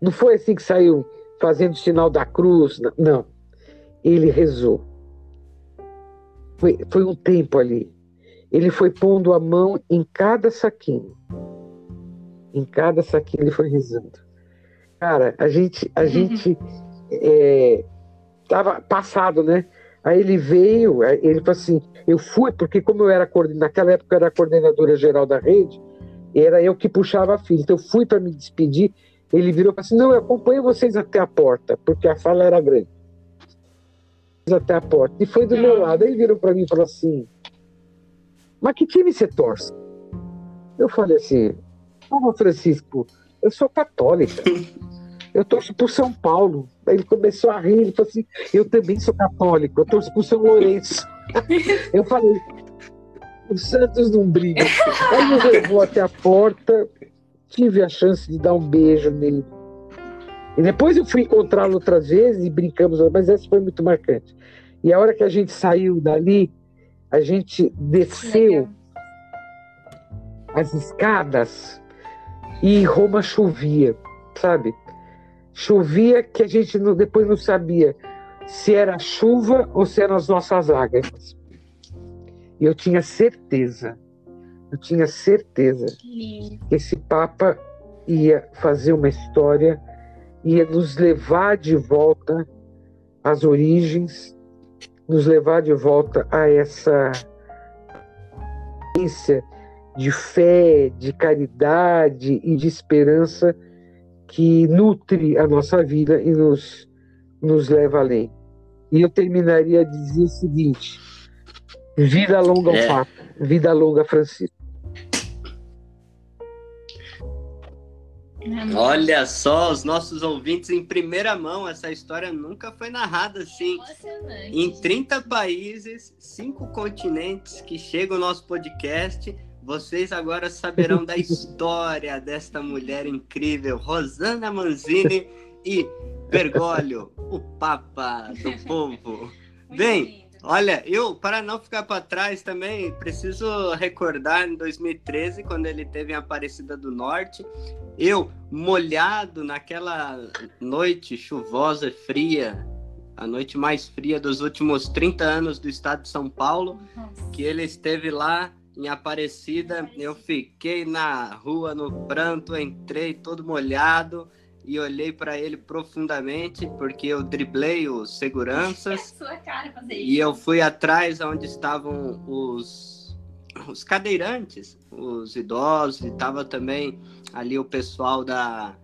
S3: Não foi assim que saiu fazendo o sinal da cruz, não. Ele rezou. Foi, foi um tempo ali. Ele foi pondo a mão em cada saquinho. Em cada saquinho ele foi rezando. Cara, a gente, a gente é, tava passado, né? Aí ele veio, ele falou assim: eu fui, porque como eu era naquela época eu era coordenadora geral da rede, era eu que puxava a fila. Então eu fui para me despedir. Ele virou e falou assim: não, eu acompanho vocês até a porta, porque a fala era grande. Até a porta. E foi do meu lado. Aí ele virou para mim e falou assim: mas que time você torce? Eu falei assim: Papa Francisco, eu sou católica. Eu torço por São Paulo. Aí ele começou a rir, ele falou assim: Eu também sou católico, eu torço por São Lourenço. Eu falei: O Santos não briga. Aí me levou até a porta, tive a chance de dar um beijo nele. E depois eu fui encontrá-lo outras vezes e brincamos, mas essa foi muito marcante. E a hora que a gente saiu dali, a gente desceu as escadas e Roma chovia, sabe? Chovia que a gente não, depois não sabia se era chuva ou se eram as nossas. E eu tinha certeza, eu tinha certeza que esse Papa ia fazer uma história, ia nos levar de volta às origens, nos levar de volta a essa experiência de fé, de caridade e de esperança que nutre a nossa vida e nos, nos leva além. E eu terminaria a dizer o seguinte: vida longa ao é. Papa, vida longa Francisco.
S2: Olha só, os nossos ouvintes em primeira mão, essa história nunca foi narrada assim. Em 30 países, cinco continentes que chega o nosso podcast vocês agora saberão da história desta mulher incrível, Rosana Manzini e Bergoglio, o Papa do Povo. Bem, Olha, eu, para não ficar para trás também, preciso recordar em 2013, quando ele teve em Aparecida do Norte, eu molhado naquela noite chuvosa e fria, a noite mais fria dos últimos 30 anos do estado de São Paulo, Nossa. que ele esteve lá em Aparecida, eu fiquei na rua no pranto, entrei todo molhado e olhei para ele profundamente porque eu driblei os seguranças. E eu fui atrás onde estavam os, os cadeirantes, os idosos e estava também ali o pessoal da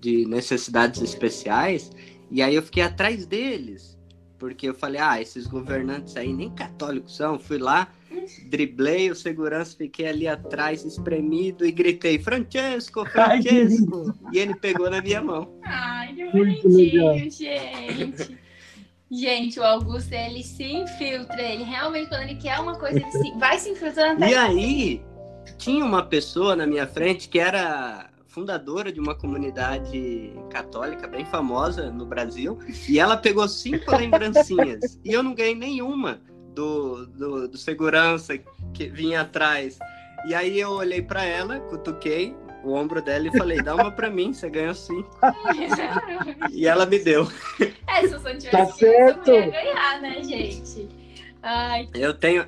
S2: de necessidades especiais. E aí eu fiquei atrás deles porque eu falei ah esses governantes aí nem católicos são fui lá driblei o segurança, fiquei ali atrás, espremido e gritei: Francesco, Francesco! Ai, e ele pegou na minha mão.
S1: Ai, que bonitinho, gente. Gente, o Augusto, ele se infiltra. Ele realmente, quando ele quer uma coisa, ele se... vai se infiltrando.
S2: E aí, tinha uma pessoa na minha frente que era fundadora de uma comunidade católica bem famosa no Brasil, e ela pegou cinco lembrancinhas, e eu não ganhei nenhuma do, do, do segurança que vinha atrás. E aí eu olhei para ela, cutuquei o ombro dela e falei, dá uma para mim, você ganhou cinco. e ela me deu.
S1: É, se você tivesse tá certo. ia ganhar, né, gente? Ai.
S2: Eu tenho,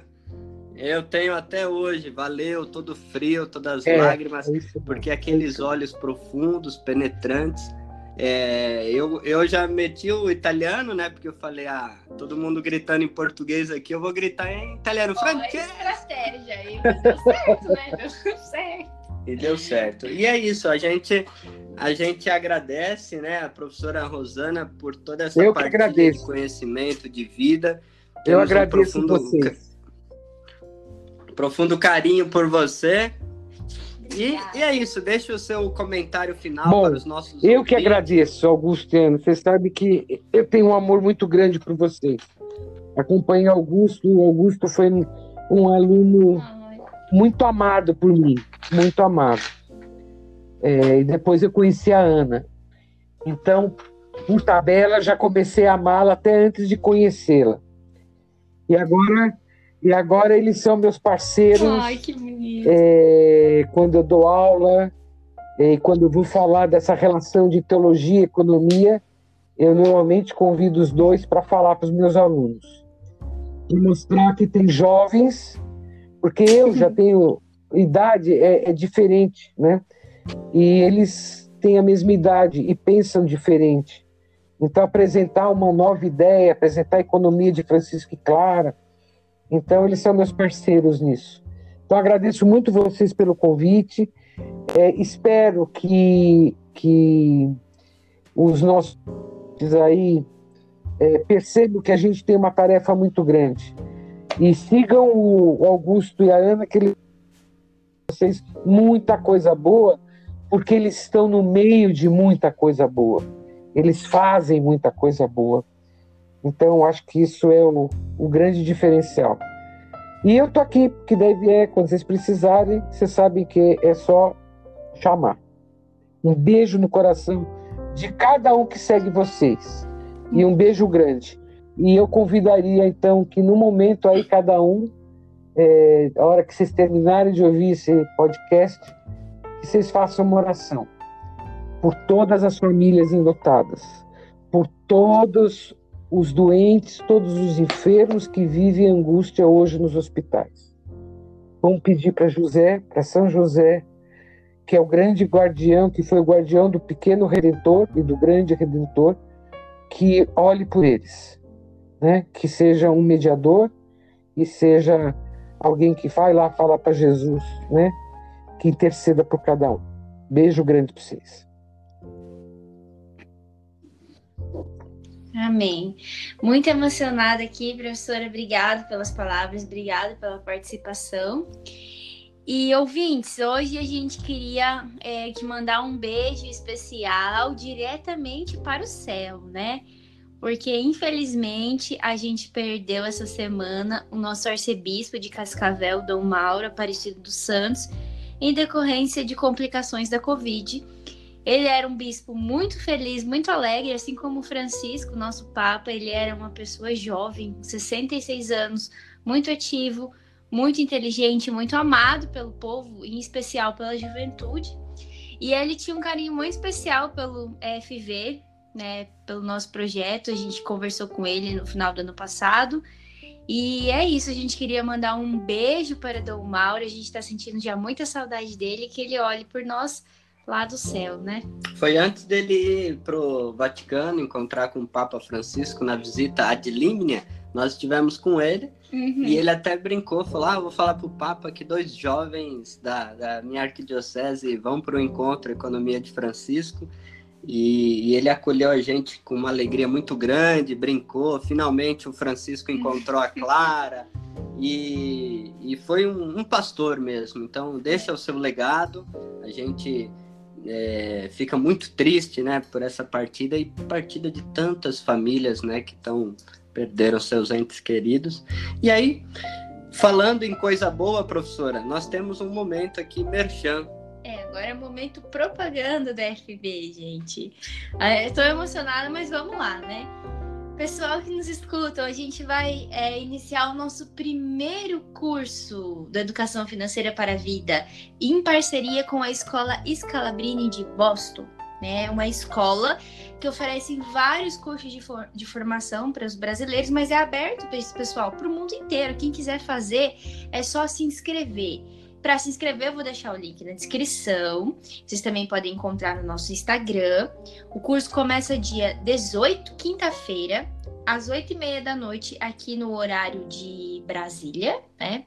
S2: eu tenho até hoje, valeu todo frio, todas as é, lágrimas, é porque aqueles olhos profundos, penetrantes, é, eu, eu já meti o italiano, né? Porque eu falei, ah, todo mundo gritando em português aqui, eu vou gritar em italiano.
S1: Oh, francês! estratégia aí, deu certo, né? Deu certo.
S2: E deu certo. E é isso, a gente, a gente agradece, né, a professora Rosana por toda essa
S3: eu
S2: partilha
S3: de
S2: conhecimento, de vida.
S3: Temos eu agradeço um profundo, vocês.
S2: Profundo carinho por você. E, e, é isso, deixa o seu comentário final
S3: Bom,
S2: para os nossos.
S3: Eu ouvintes. que agradeço, Augustiano. Você sabe que eu tenho um amor muito grande por você. Acompanhei Augusto, o Augusto foi um aluno muito amado por mim, muito amado. É, e depois eu conheci a Ana. Então, por tabela, já comecei a amá-la até antes de conhecê-la. E agora e agora eles são meus parceiros.
S1: Ai, que bonito.
S3: É, quando eu dou aula, é, quando eu vou falar dessa relação de teologia e economia, eu normalmente convido os dois para falar para os meus alunos. E mostrar que tem jovens, porque eu já tenho idade, é, é diferente, né? E eles têm a mesma idade e pensam diferente. Então, apresentar uma nova ideia, apresentar a economia de Francisco e Clara, então, eles são meus parceiros nisso. Então, agradeço muito vocês pelo convite. É, espero que, que os nossos aí é, percebam que a gente tem uma tarefa muito grande. E sigam o Augusto e a Ana, que eles vocês muita coisa boa, porque eles estão no meio de muita coisa boa. Eles fazem muita coisa boa. Então, acho que isso é o, o grande diferencial. E eu tô aqui, porque daí vier, quando vocês precisarem, vocês sabem que é só chamar. Um beijo no coração de cada um que segue vocês. E um beijo grande. E eu convidaria, então, que no momento aí, cada um, é, a hora que vocês terminarem de ouvir esse podcast, que vocês façam uma oração por todas as famílias enlutadas, por todos os doentes, todos os enfermos que vivem angústia hoje nos hospitais. Vamos pedir para José, para São José, que é o grande guardião, que foi o guardião do pequeno redentor e do grande redentor, que olhe por eles, né? Que seja um mediador e seja alguém que vai lá falar para Jesus, né? Que interceda por cada um. Beijo grande para vocês.
S1: Amém. Muito emocionada aqui, professora. Obrigada pelas palavras, obrigada pela participação. E ouvintes, hoje a gente queria é, te mandar um beijo especial diretamente para o céu, né? Porque infelizmente a gente perdeu essa semana o nosso arcebispo de Cascavel, Dom Mauro Aparecido dos Santos, em decorrência de complicações da Covid Ele era um bispo muito feliz, muito alegre, assim como Francisco, nosso Papa. Ele era uma pessoa jovem, 66 anos, muito ativo, muito inteligente, muito amado pelo povo, em especial pela juventude. E ele tinha um carinho muito especial pelo FV, né, pelo nosso projeto. A gente conversou com ele no final do ano passado. E é isso, a gente queria mandar um beijo para Dom Mauro. A gente está sentindo já muita saudade dele, que ele olhe por nós lá do céu, né?
S2: Foi antes dele ir pro Vaticano encontrar com o Papa Francisco na visita ad limina. Nós estivemos com ele uhum. e ele até brincou, falou: ah, vou falar pro Papa que dois jovens da, da minha arquidiocese vão para o encontro Economia de Francisco. E, e, ele acolheu a gente com uma alegria muito grande, brincou. Finalmente o Francisco encontrou a Clara e, e foi um, um pastor mesmo. Então, deixa o seu legado. A gente é, fica muito triste, né, por essa partida e partida de tantas famílias, né, que estão perderam seus entes queridos. E aí, falando em coisa boa, professora, nós temos um momento aqui merchan.
S1: É, agora é momento propaganda da FB, gente. Estou é, emocionada, mas vamos lá, né? Pessoal que nos escuta, a gente vai é, iniciar o nosso primeiro curso da Educação Financeira para a Vida em parceria com a Escola Scalabrini de Boston. Né? Uma escola que oferece vários cursos de, for de formação para os brasileiros, mas é aberto para esse pessoal, para o mundo inteiro. Quem quiser fazer, é só se inscrever. Para se inscrever, eu vou deixar o link na descrição. Vocês também podem encontrar no nosso Instagram. O curso começa dia 18, quinta-feira, às 8 e meia da noite, aqui no horário de Brasília, né?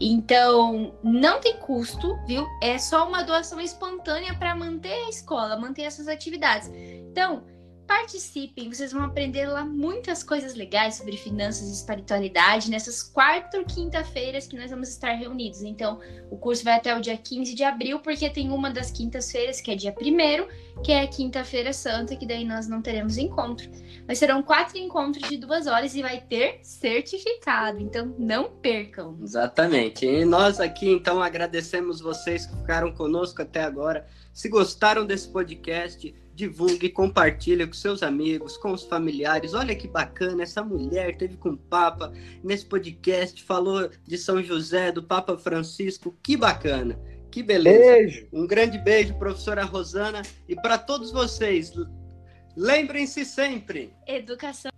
S1: Então, não tem custo, viu? É só uma doação espontânea para manter a escola, manter essas atividades. Então, participem, vocês vão aprender lá muitas coisas legais sobre finanças e espiritualidade nessas quatro quinta-feiras que nós vamos estar reunidos. Então, o curso vai até o dia 15 de abril, porque tem uma das quintas-feiras, que é dia 1 que é quinta-feira santa, que daí nós não teremos encontro. Mas serão quatro encontros de duas horas e vai ter certificado, então não percam.
S2: Exatamente. E nós aqui, então, agradecemos vocês que ficaram conosco até agora. Se gostaram desse podcast, divulgue, compartilhe com seus amigos, com os familiares. Olha que bacana, essa mulher teve com o Papa nesse podcast, falou de São José, do Papa Francisco. Que bacana, que beleza. Beijo. Um grande beijo, professora Rosana, e para todos vocês, lembrem-se sempre:
S1: educação